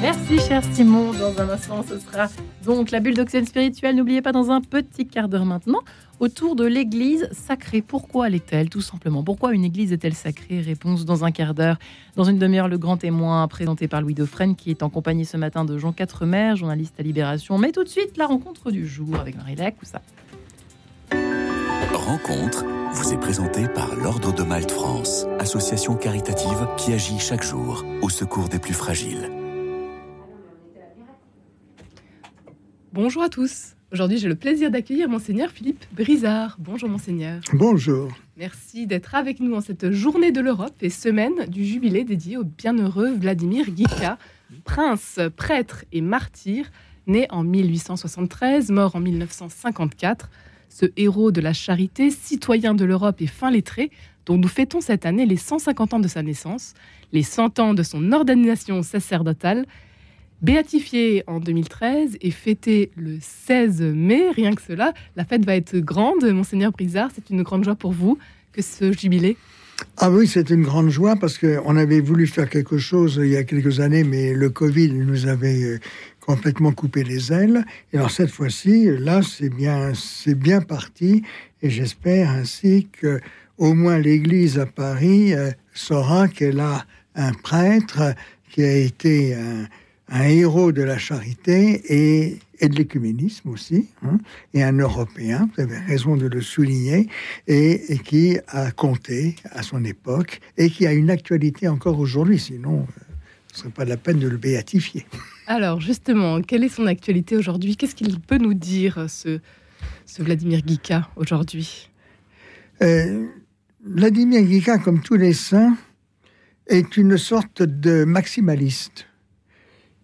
Merci cher Simon. Dans un instant, ce sera donc la bulle d'oxygène spirituelle. N'oubliez pas dans un petit quart d'heure maintenant, autour de l'église sacrée. Pourquoi l'est-elle Tout simplement? Pourquoi une église est-elle sacrée? Réponse dans un quart d'heure. Dans une demi-heure, le grand témoin présenté par Louis Dauphren, qui est en compagnie ce matin de Jean Quatremer, journaliste à Libération. Mais tout de suite, la rencontre du jour avec Marie ça? Rencontre vous est présentée par l'Ordre de Malte France, association caritative qui agit chaque jour au secours des plus fragiles. Bonjour à tous. Aujourd'hui, j'ai le plaisir d'accueillir Monseigneur Philippe Brizard. Bonjour Monseigneur. Bonjour. Merci d'être avec nous en cette journée de l'Europe et semaine du jubilé dédié au bienheureux Vladimir Guika, prince, prêtre et martyr, né en 1873, mort en 1954. Ce héros de la charité, citoyen de l'Europe et fin lettré, dont nous fêtons cette année les 150 ans de sa naissance, les 100 ans de son ordination sacerdotale béatifié en 2013 et fêté le 16 mai. Rien que cela, la fête va être grande. Monseigneur Brizard, c'est une grande joie pour vous que ce jubilé ah oui, c'est une grande joie parce qu'on avait voulu faire quelque chose il y a quelques années, mais le Covid nous avait euh, complètement coupé les ailes. Et alors cette fois-ci, là, c'est bien, c'est bien parti. Et j'espère ainsi que au moins l'Église à Paris euh, saura qu'elle a un prêtre qui a été un, un héros de la charité et, de l'écuménisme aussi, hein, et un Européen, vous avez raison de le souligner, et, qui a compté à son époque et qui a une actualité encore aujourd'hui, sinon euh, ce serait pas la peine de le béatifier. Alors justement, quelle est son actualité aujourd'hui? Qu'est-ce qu'il peut nous dire, ce, ce Vladimir Guika, aujourd'hui? Euh, Vladimir Guika, comme tous les saints, est une sorte de maximaliste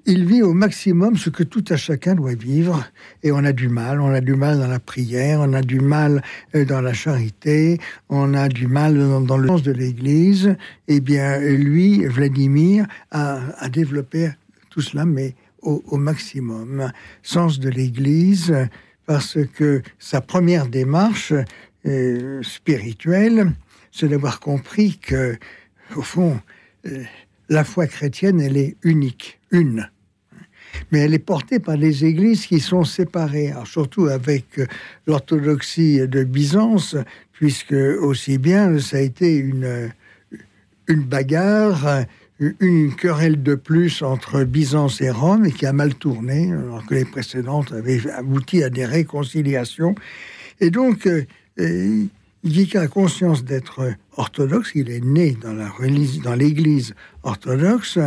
il vit au maximum ce que tout à chacun doit vivre. Et on a du mal. On a du mal dans la prière, on a du mal euh, dans la charité, on a du mal dans, le sens de l'Église. Eh bien, lui, Vladimir, a, développé tout cela, mais au, maximum. Sens de l'Église, parce que sa première démarche euh, spirituelle, c'est d'avoir compris que, au fond, euh, la foi chrétienne, elle est unique, une mais elle est portée par des églises qui sont séparées, surtout avec euh, l'orthodoxie de Byzance, puisque aussi bien ça a été une, une bagarre, une querelle de plus entre Byzance et Rome, et qui a mal tourné, alors que les précédentes avaient abouti à des réconciliations. Et donc, euh, euh a conscience d'être orthodoxe, il est né dans l'église orthodoxe,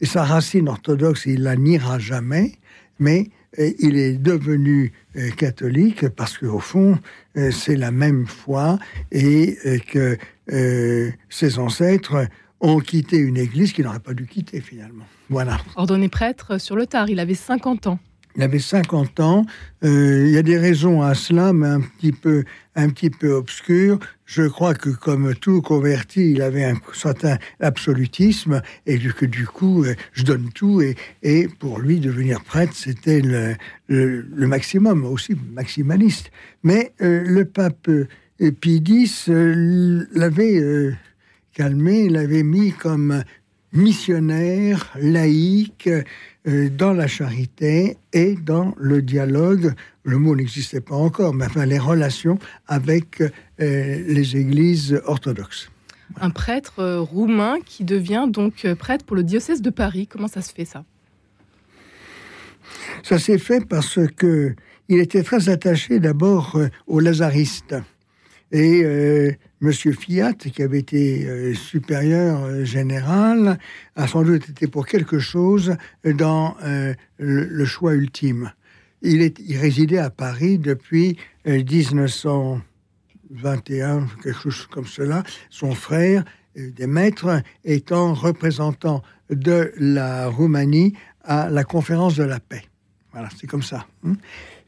et sa racine orthodoxe, il la niera jamais, mais euh, il est devenu euh, catholique parce qu'au fond, euh, c'est la même foi et que ses ancêtres ont quitté une église qu'il n'aurait pas dû quitter finalement. Voilà. Ordonné prêtre sur le tard, il avait 50 ans. Il avait 50 ans. Euh, il y a des raisons à cela, mais un petit peu, un petit peu obscures. Je crois que comme tout converti, il avait un certain absolutisme et que du coup, euh, je donne tout. Et, pour lui, devenir prêtre, c'était le, le, maximum, aussi maximaliste. Mais euh, le pape Pie X l'avait calmé, l'avait mis comme missionnaire, laïque, euh, dans la charité et dans le dialogue, le mot n'existait pas encore, mais enfin les relations avec euh, les églises orthodoxes. Un prêtre euh, roumain qui devient donc prêtre pour le diocèse de Paris. Comment ça se fait ça? Ça s'est fait parce que il était très attaché d'abord aux lazaristes. Et Monsieur Fiat, qui avait été euh, supérieur euh, général, a sans doute été pour quelque chose dans euh, le, choix ultime. Il, il résidait à Paris depuis 1921, quelque chose comme cela. Son frère, des maîtres, étant représentant de la Roumanie à la conférence de la paix. Voilà, c'est comme ça. Hein.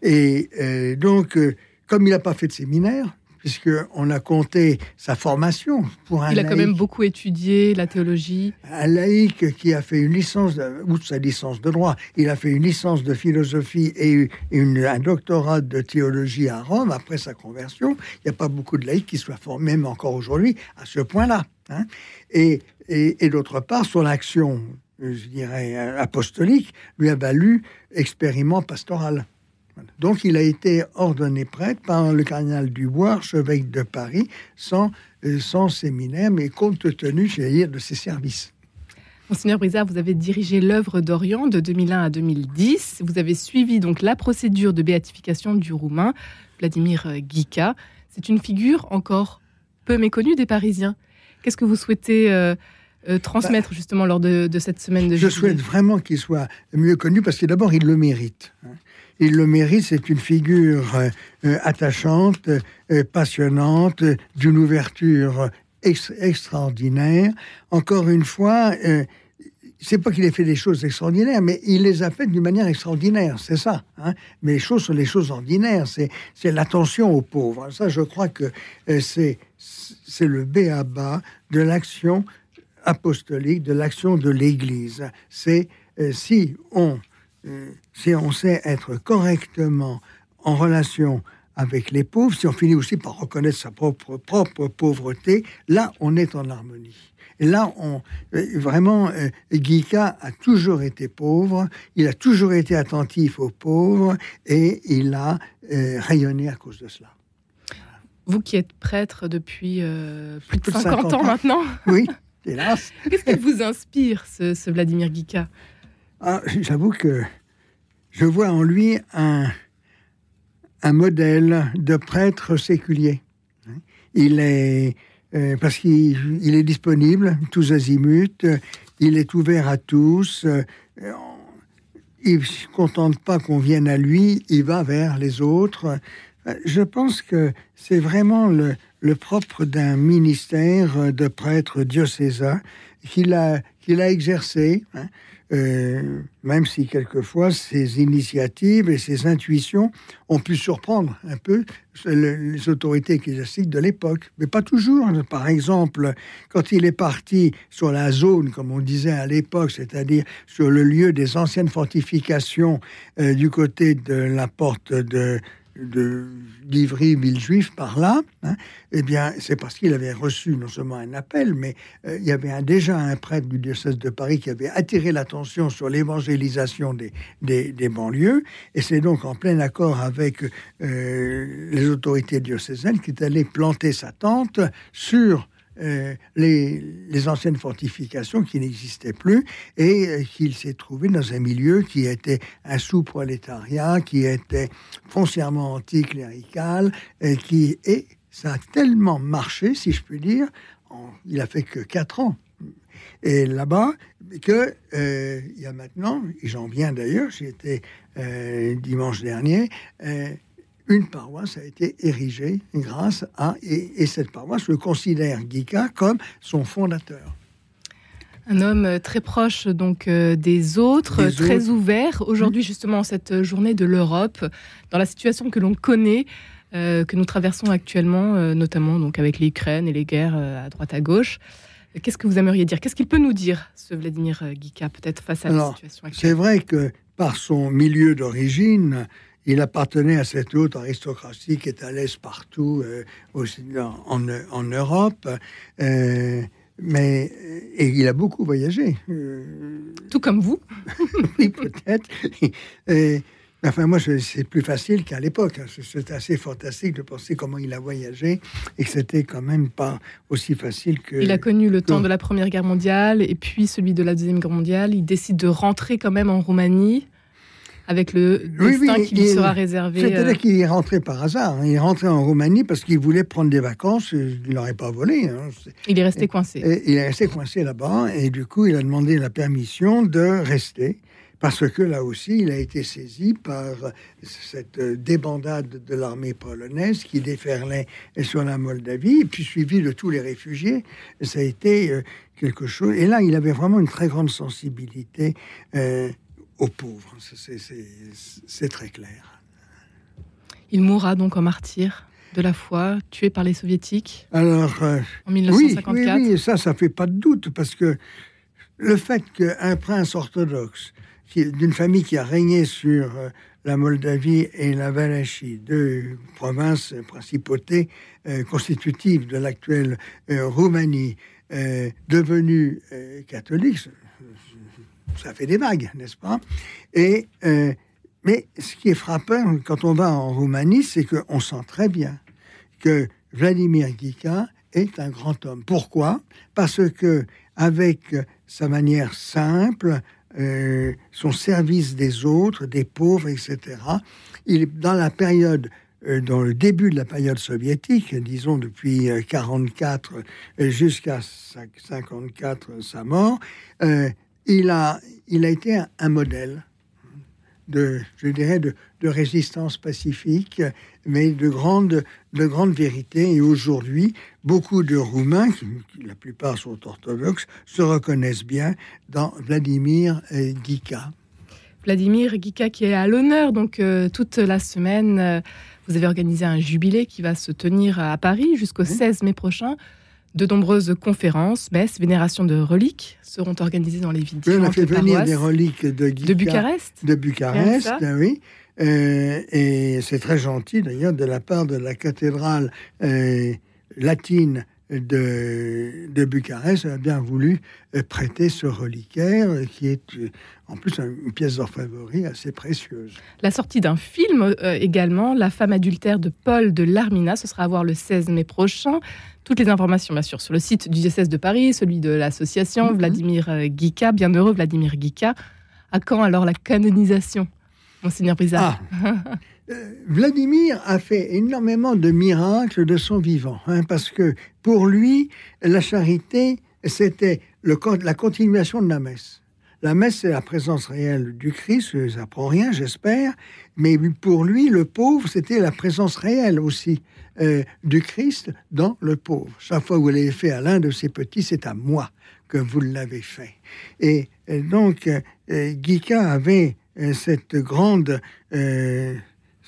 Et donc, comme il n'a pas fait de séminaire, puisqu'on a compté sa formation pour un Il a quand même beaucoup étudié la théologie. Un laïc qui a fait une licence, ou sa licence de droit, il a fait une licence de philosophie et un doctorat de théologie à Rome après sa conversion. Il n'y a pas beaucoup de laïcs qui soient formés, même encore aujourd'hui, à ce point-là. Hein. Et et, d'autre part, son action, je dirais, apostolique, lui a valu expériment pastoral. Donc il a été ordonné prêtre par le cardinal Dubois, archevêque de Paris, sans, sans séminaire, mais compte tenu, je dire, de ses services. Monseigneur Brizard, vous avez dirigé l'œuvre d'Orient de 2001 à 2010. Vous avez suivi donc la procédure de béatification du Roumain Vladimir Guica. C'est une figure encore peu méconnue des Parisiens. Qu'est-ce que vous souhaitez euh, euh, transmettre bah, justement lors de, cette semaine de Je souhaite vraiment qu'il soit mieux connu parce que d'abord il le mérite. Il le mérite, c'est une figure euh, attachante, passionnante, d'une ouverture extraordinaire. Encore une fois, c'est pas qu'il ait fait des choses extraordinaires, mais il les a faites d'une manière extraordinaire, c'est ça. Hein. mais les choses sont les choses ordinaires, c'est, l'attention aux pauvres. Ça, je crois que euh, c'est, le béaba de l'action apostolique, de l'action de l'Église. C'est euh, si on euh, si on sait être correctement en relation avec les pauvres, si on finit aussi par reconnaître sa propre, propre pauvreté, là, on est en harmonie. Et là, on, euh, vraiment, euh, Guika a toujours été pauvre, il a toujours été attentif aux pauvres et il a euh, rayonné à cause de cela. Vous qui êtes prêtre depuis plus de 50, ans, maintenant. Oui, hélas. Qu'est-ce qui vous inspire, ce, Vladimir Guika ah, J'avoue que je vois en lui un, un modèle de prêtre séculier. Il est euh, parce qu'il est disponible tous azimuts, il est ouvert à tous. Euh, il ne se contente pas qu'on vienne à lui, il va vers les autres. Je pense que c'est vraiment le, propre d'un ministère de prêtre diocésain qu'il a, qu'il a exercé. Hein. Euh, même si quelquefois ces initiatives et ces intuitions ont pu surprendre un peu les autorités ecclésiastiques de l'époque, mais pas toujours. Par exemple, quand il est parti sur la zone, comme on disait à l'époque, c'est-à-dire sur le lieu des anciennes fortifications euh, du côté de la porte de de livry Villejuif par là, hein, eh bien, c'est parce qu'il avait reçu non seulement un appel, mais euh, il y avait déjà un prêtre du diocèse de Paris qui avait attiré l'attention sur l'évangélisation des, des, banlieues, et c'est donc en plein accord avec euh, les autorités diocésaines qu'il est allé planter sa tente sur euh, les, anciennes fortifications qui n'existaient plus et euh, qu'il s'est trouvé dans un milieu qui était un sous-prolétariat, qui était foncièrement anticlérical, et qui et ça a tellement marché, si je puis dire, il a fait que quatre ans. Et là-bas, que euh, il y a maintenant, j'en viens d'ailleurs, j'y étais dimanche dernier, une paroisse a été érigée grâce à, et, cette paroisse le considère Guica comme son fondateur. Un homme très proche donc euh, des autres, très ouvert. Aujourd'hui, justement, cette journée de l'Europe, dans la situation que l'on connaît, euh, que nous traversons actuellement, euh, notamment donc avec l'Ukraine et les guerres à droite à gauche. Qu'est-ce que vous aimeriez dire? Qu'est-ce qu'il peut nous dire, ce Vladimir Guica, peut-être face à la situation actuelle? C'est vrai que par son milieu d'origine, il appartenait à cette haute aristocratie qui est à l'aise partout euh, aussi en, en, Europe. Euh, mais et il a beaucoup voyagé. Euh, Tout comme vous Oui, peut-être. enfin, moi, c'est plus facile qu'à l'époque. Hein. C'est assez fantastique de penser comment il a voyagé et que c'était quand même pas aussi facile que. Il a connu le temps de la Première Guerre mondiale et puis celui de la Deuxième Guerre mondiale. Il décide de rentrer quand même en Roumanie avec le destin qui lui sera réservé. C'est-à-dire euh. qu'il est rentré par hasard. Hein. Il est rentré en Roumanie parce qu'il voulait prendre des vacances. Il n'aurait pas volé. Hein. Il est resté coincé. il est resté coincé là-bas. Et du coup, il a demandé la permission de rester. Parce que là aussi, il a été saisi par cette débandade de l'armée polonaise qui déferlait sur la Moldavie, et puis suivi de tous les réfugiés. Ça a été euh, quelque chose. Et là, il avait vraiment une très grande sensibilité euh, aux pauvres. C'est très clair. Il mourra donc en martyr de la foi, tué par les soviétiques Alors, euh, en 1954. Oui, oui, ça, ça fait pas de doute, parce que le fait qu'un prince orthodoxe d'une famille qui a régné sur euh, la Moldavie et la Valachie, deux provinces, principautés euh, constitutives de l'actuelle Roumanie, euh, devenu euh, catholique. Ça fait des vagues, n'est-ce pas? Et euh, mais ce qui est frappant quand on va en Roumanie, c'est qu'on sent très bien que Vladimir Gika est un grand homme. Pourquoi? Parce que avec sa manière simple, euh, son service des autres, des pauvres, etc. Il dans la période euh, dans le début de la période soviétique, disons depuis 44 euh, jusqu'à 54 sa mort, il a, il a été un, un modèle de, je dirais, de, de, résistance pacifique, mais de grande, de grande vérité. Et aujourd'hui, beaucoup de Roumains, qui, la plupart sont orthodoxes, se reconnaissent bien dans Vladimir Gika. Vladimir Gika qui est à l'honneur donc euh, toute la semaine. Euh, vous avez organisé un jubilé qui va se tenir à Paris jusqu'au 16 mai prochain. De nombreuses conférences, messes, vénérations de reliques seront organisées dans les villes différentes. on a fait venir des reliques de, de Bucarest. De Bucarest, oui. Euh, et c'est très gentil d'ailleurs de la part de la cathédrale euh, latine de, de, Bucarest a bien voulu prêter ce reliquaire qui est en plus une pièce d'orfèvrerie assez précieuse. La sortie d'un film euh, également, La femme adultère de Paul de Larmina, ce sera à voir le 16 mai prochain. Toutes les informations, bien sûr, sur le site du diocèse de Paris, celui de l'association mm -hmm. Vladimir Guica, bienheureux Vladimir Guica. À quand alors la canonisation, Monseigneur Brizard ah. Vladimir a fait énormément de miracles de son vivant, hein, parce que pour lui, la charité, c'était la continuation de la messe. La messe, c'est la présence réelle du Christ, ça prend rien, j'espère, mais pour lui, le pauvre, c'était la présence réelle aussi euh, du Christ dans le pauvre. Chaque fois que vous l'avez fait à l'un de ses petits, c'est à moi que vous l'avez fait. Et, et donc, euh, Guica avait euh, cette grande... Euh,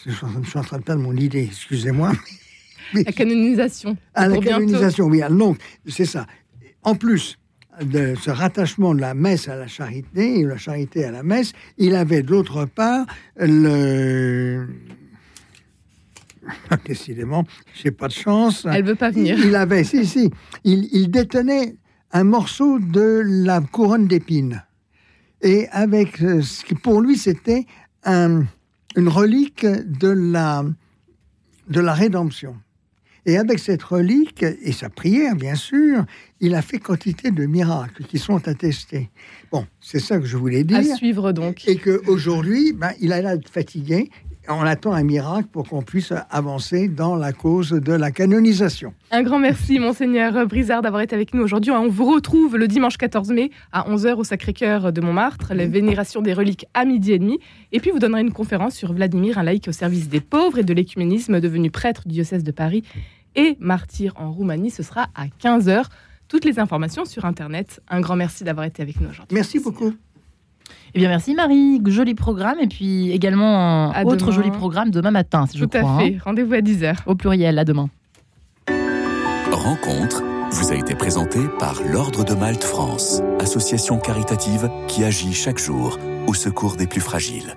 je suis en train de perdre mon idée, excusez-moi. La canonisation. Ah, la canonisation, bientôt. oui. Donc, c'est ça. En plus, de ce rattachement de la messe à la charité, et la charité à la messe, il avait d'autre part le... Décidément, j'ai pas de chance. Elle veut pas venir. Il, il avait, si, si, il, il, détenait un morceau de la couronne d'épines. Et avec ce qui pour lui c'était un, une relique de la, de la rédemption. Et avec cette relique et sa prière, bien sûr, il a fait quantité de miracles qui sont attestés. Bon, c'est ça que je voulais dire. À suivre donc. Et qu'aujourd'hui, ben, il a l'air fatigué. On attend un miracle pour qu'on puisse avancer dans la cause de la canonisation. Un grand merci, Monseigneur Brizard, d'avoir été avec nous aujourd'hui. On vous retrouve le dimanche 14 mai à 11h au Sacré-Cœur de Montmartre, la vénération des reliques à midi et demi. Et puis, vous donnerez une conférence sur Vladimir, un laïc au service des pauvres et de l'écuménisme, devenu prêtre du diocèse de Paris et martyr en Roumanie. Ce sera à 15h. Toutes les informations sur Internet. Un grand merci d'avoir été avec nous aujourd'hui. Merci beaucoup. Eh bien, merci Marie. Joli programme. Et puis également un autre joli programme demain matin, si Tout je crois. à fait. Hein. Rendez-vous à 10h. Au pluriel, à demain. Rencontre vous a été présentée par l'Ordre de Malte France, association caritative qui agit chaque jour au secours des plus fragiles.